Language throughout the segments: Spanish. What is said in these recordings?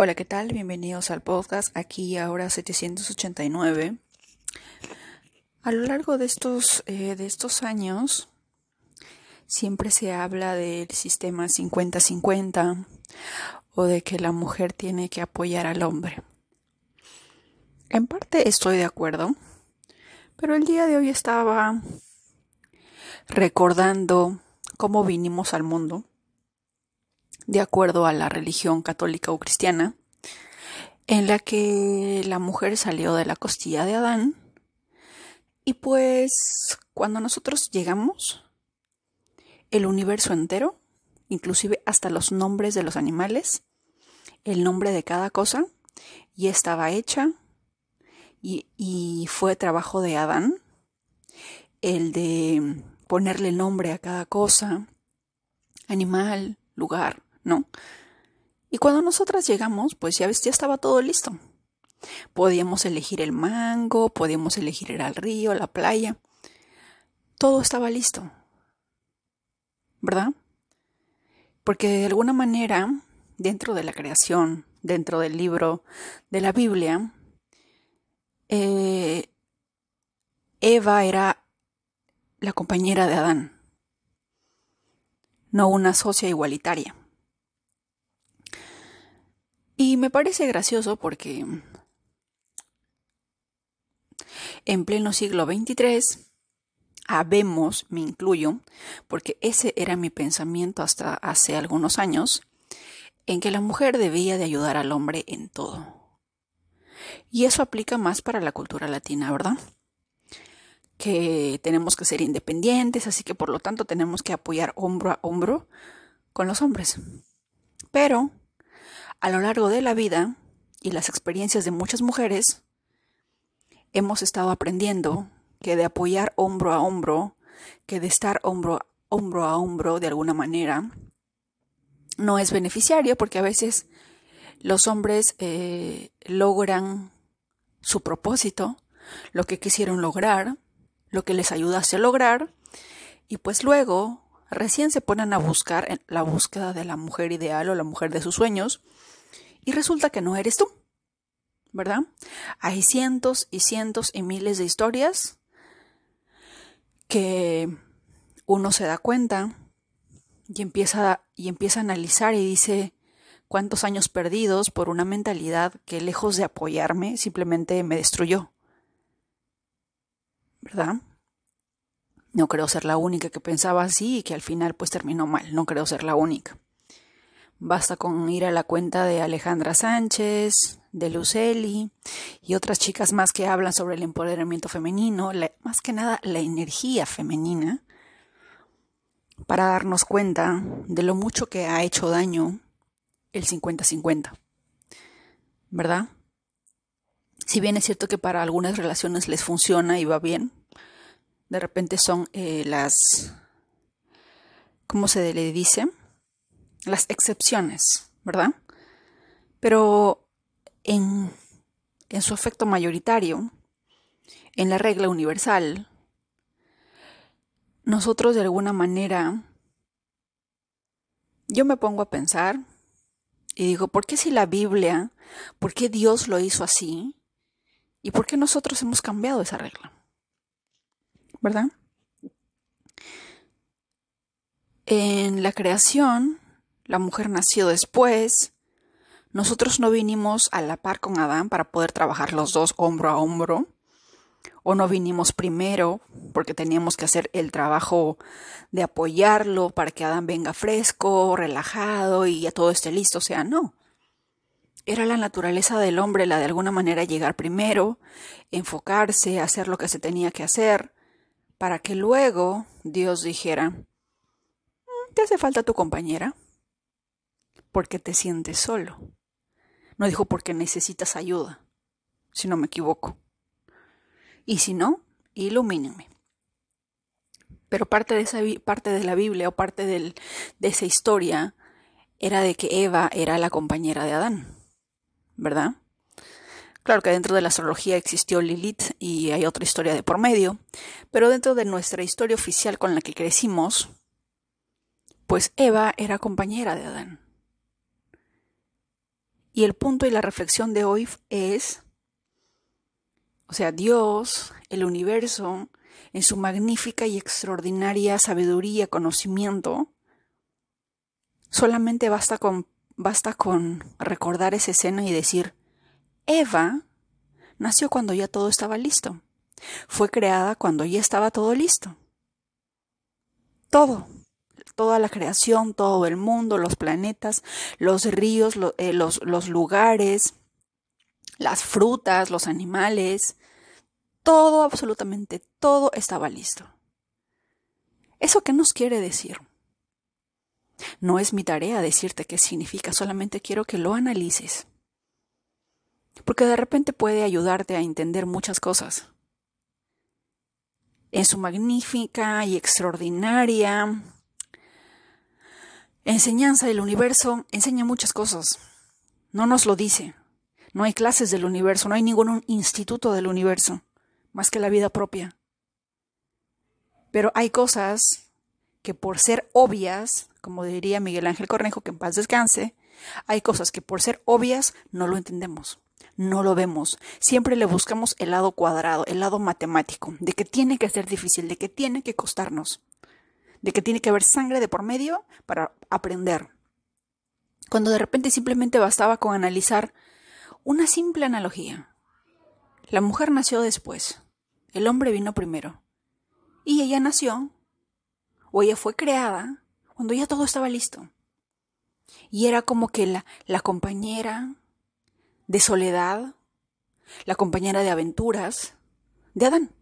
Hola, ¿qué tal? Bienvenidos al podcast aquí ahora 789. A lo largo de estos, eh, de estos años siempre se habla del sistema 50-50 o de que la mujer tiene que apoyar al hombre. En parte estoy de acuerdo, pero el día de hoy estaba recordando cómo vinimos al mundo de acuerdo a la religión católica o cristiana, en la que la mujer salió de la costilla de Adán y pues cuando nosotros llegamos, el universo entero, inclusive hasta los nombres de los animales, el nombre de cada cosa, ya estaba hecha y, y fue trabajo de Adán el de ponerle nombre a cada cosa, animal, lugar, ¿no? Y cuando nosotras llegamos, pues ya ves, ya estaba todo listo. Podíamos elegir el mango, podíamos elegir ir al río, la playa. Todo estaba listo. ¿Verdad? Porque de alguna manera, dentro de la creación, dentro del libro de la Biblia, eh, Eva era la compañera de Adán, no una socia igualitaria. Y me parece gracioso porque en pleno siglo XXIII habemos, me incluyo, porque ese era mi pensamiento hasta hace algunos años, en que la mujer debía de ayudar al hombre en todo. Y eso aplica más para la cultura latina, ¿verdad? Que tenemos que ser independientes, así que por lo tanto tenemos que apoyar hombro a hombro con los hombres. Pero a lo largo de la vida y las experiencias de muchas mujeres, hemos estado aprendiendo que de apoyar hombro a hombro, que de estar hombro, hombro a hombro de alguna manera, no es beneficiario porque a veces los hombres eh, logran su propósito, lo que quisieron lograr, lo que les ayudase a lograr, y pues luego recién se ponen a buscar la búsqueda de la mujer ideal o la mujer de sus sueños, y resulta que no eres tú, ¿verdad? Hay cientos y cientos y miles de historias que uno se da cuenta y empieza, y empieza a analizar y dice cuántos años perdidos por una mentalidad que lejos de apoyarme simplemente me destruyó. ¿Verdad? No creo ser la única que pensaba así y que al final pues terminó mal, no creo ser la única. Basta con ir a la cuenta de Alejandra Sánchez, de Luceli y otras chicas más que hablan sobre el empoderamiento femenino, más que nada la energía femenina, para darnos cuenta de lo mucho que ha hecho daño el 50-50. ¿Verdad? Si bien es cierto que para algunas relaciones les funciona y va bien, de repente son eh, las, ¿cómo se le dice? Las excepciones, ¿verdad? Pero en, en su efecto mayoritario, en la regla universal, nosotros de alguna manera, yo me pongo a pensar y digo, ¿por qué si la Biblia, por qué Dios lo hizo así? ¿Y por qué nosotros hemos cambiado esa regla? ¿Verdad? En la creación, la mujer nació después. Nosotros no vinimos a la par con Adán para poder trabajar los dos hombro a hombro. O no vinimos primero porque teníamos que hacer el trabajo de apoyarlo para que Adán venga fresco, relajado y ya todo esté listo. O sea, no. Era la naturaleza del hombre la de alguna manera llegar primero, enfocarse, hacer lo que se tenía que hacer, para que luego Dios dijera, mm, ¿te hace falta tu compañera? Porque te sientes solo. No dijo porque necesitas ayuda, si no me equivoco. Y si no, ilumínenme. Pero parte de, esa, parte de la Biblia o parte de esa historia era de que Eva era la compañera de Adán, ¿verdad? Claro que dentro de la astrología existió Lilith y hay otra historia de por medio, pero dentro de nuestra historia oficial con la que crecimos, pues Eva era compañera de Adán. Y el punto y la reflexión de hoy es, o sea, Dios, el universo, en su magnífica y extraordinaria sabiduría, conocimiento, solamente basta con, basta con recordar esa escena y decir, Eva nació cuando ya todo estaba listo. Fue creada cuando ya estaba todo listo. Todo, toda la creación, todo el mundo, los planetas, los ríos, eh, los, los lugares, las frutas, los animales, todo, absolutamente todo estaba listo. ¿Eso qué nos quiere decir? No es mi tarea decirte qué significa, solamente quiero que lo analices. Porque de repente puede ayudarte a entender muchas cosas. En su magnífica y extraordinaria enseñanza del universo enseña muchas cosas. No nos lo dice. No hay clases del universo, no hay ningún instituto del universo más que la vida propia. Pero hay cosas que por ser obvias, como diría Miguel Ángel Cornejo, que en paz descanse, hay cosas que por ser obvias no lo entendemos, no lo vemos. Siempre le buscamos el lado cuadrado, el lado matemático, de que tiene que ser difícil, de que tiene que costarnos, de que tiene que haber sangre de por medio para aprender. Cuando de repente simplemente bastaba con analizar una simple analogía. La mujer nació después, el hombre vino primero. Y ella nació, o ella fue creada, cuando ya todo estaba listo. Y era como que la, la compañera de soledad, la compañera de aventuras de Adán,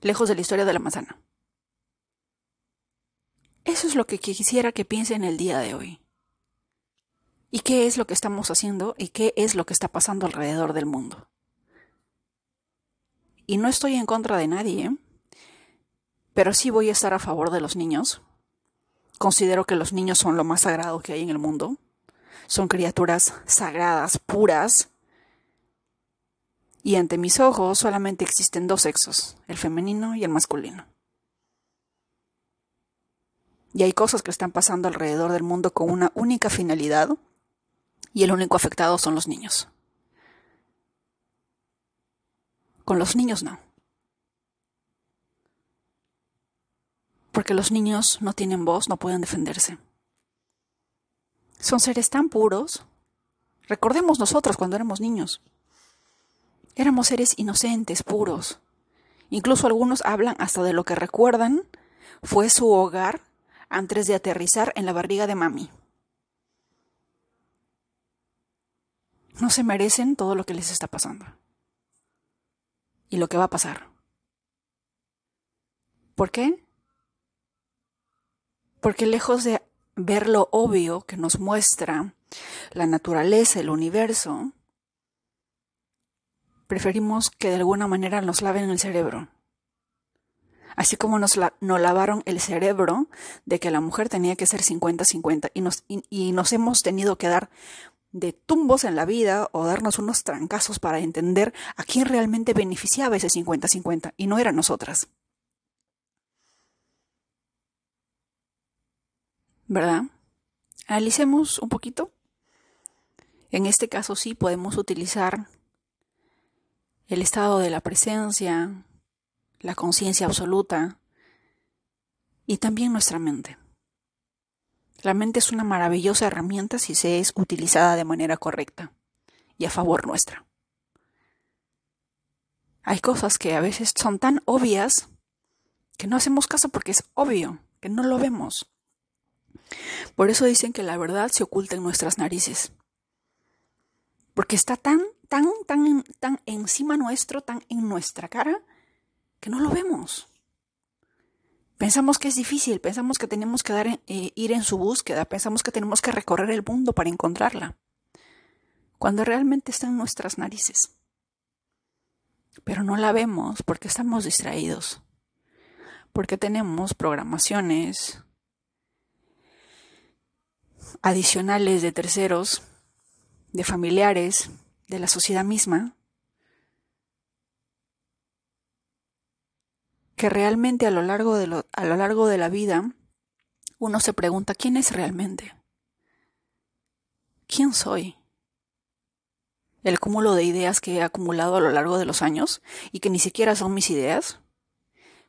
lejos de la historia de la manzana. Eso es lo que quisiera que piensen el día de hoy. ¿Y qué es lo que estamos haciendo y qué es lo que está pasando alrededor del mundo? Y no estoy en contra de nadie, pero sí voy a estar a favor de los niños. Considero que los niños son lo más sagrado que hay en el mundo. Son criaturas sagradas, puras. Y ante mis ojos solamente existen dos sexos, el femenino y el masculino. Y hay cosas que están pasando alrededor del mundo con una única finalidad, y el único afectado son los niños. Con los niños no. Porque los niños no tienen voz, no pueden defenderse. Son seres tan puros. Recordemos nosotros cuando éramos niños. Éramos seres inocentes, puros. Incluso algunos hablan hasta de lo que recuerdan fue su hogar antes de aterrizar en la barriga de mami. No se merecen todo lo que les está pasando y lo que va a pasar. ¿Por qué? Porque lejos de ver lo obvio que nos muestra la naturaleza, el universo, preferimos que de alguna manera nos laven el cerebro. Así como nos, lavaron el cerebro de que la mujer tenía que ser 50-50 y nos, y nos hemos tenido que dar de tumbos en la vida o darnos unos trancazos para entender a quién realmente beneficiaba ese 50-50 y no eran nosotras. ¿Verdad? Analicemos un poquito. En este caso sí podemos utilizar el estado de la presencia, la conciencia absoluta y también nuestra mente. La mente es una maravillosa herramienta si se es utilizada de manera correcta y a favor nuestra. Hay cosas que a veces son tan obvias que no hacemos caso porque es obvio, que no lo vemos. Por eso dicen que la verdad se oculta en nuestras narices. Porque está tan, tan, tan, tan encima nuestro, tan en nuestra cara, que no lo vemos. Pensamos que es difícil, pensamos que tenemos que dar, eh, ir en su búsqueda, pensamos que tenemos que recorrer el mundo para encontrarla, cuando realmente está en nuestras narices. Pero no la vemos porque estamos distraídos, porque tenemos programaciones adicionales de terceros, de familiares, de la sociedad misma, que realmente a lo largo de, a lo largo de la vida uno se pregunta quién es realmente. ¿Quién soy? el cúmulo de ideas que he acumulado a lo largo de los años y que ni siquiera son mis ideas.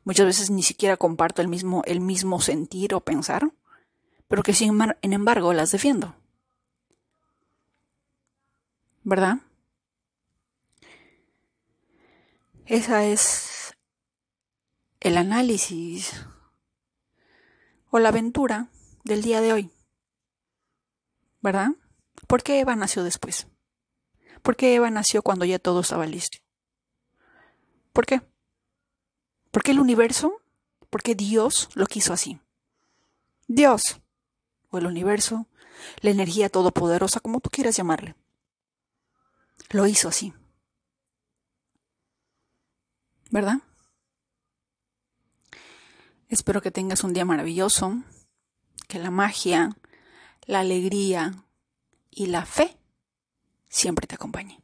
Muchas veces ni siquiera comparto el mismo, el mismo sentir o pensar, pero que sin embargo las defiendo. ¿Verdad? Esa es el análisis o la aventura del día de hoy. ¿Verdad? ¿Por qué Eva nació después? ¿Por qué Eva nació cuando ya todo estaba listo? ¿Por qué? ¿Por qué el universo? ¿Por qué Dios lo quiso así? Dios, o el universo, la energía todopoderosa, como tú quieras llamarle, lo hizo así. ¿Verdad? Espero que tengas un día maravilloso, que la magia, la alegría y la fe siempre te acompañe.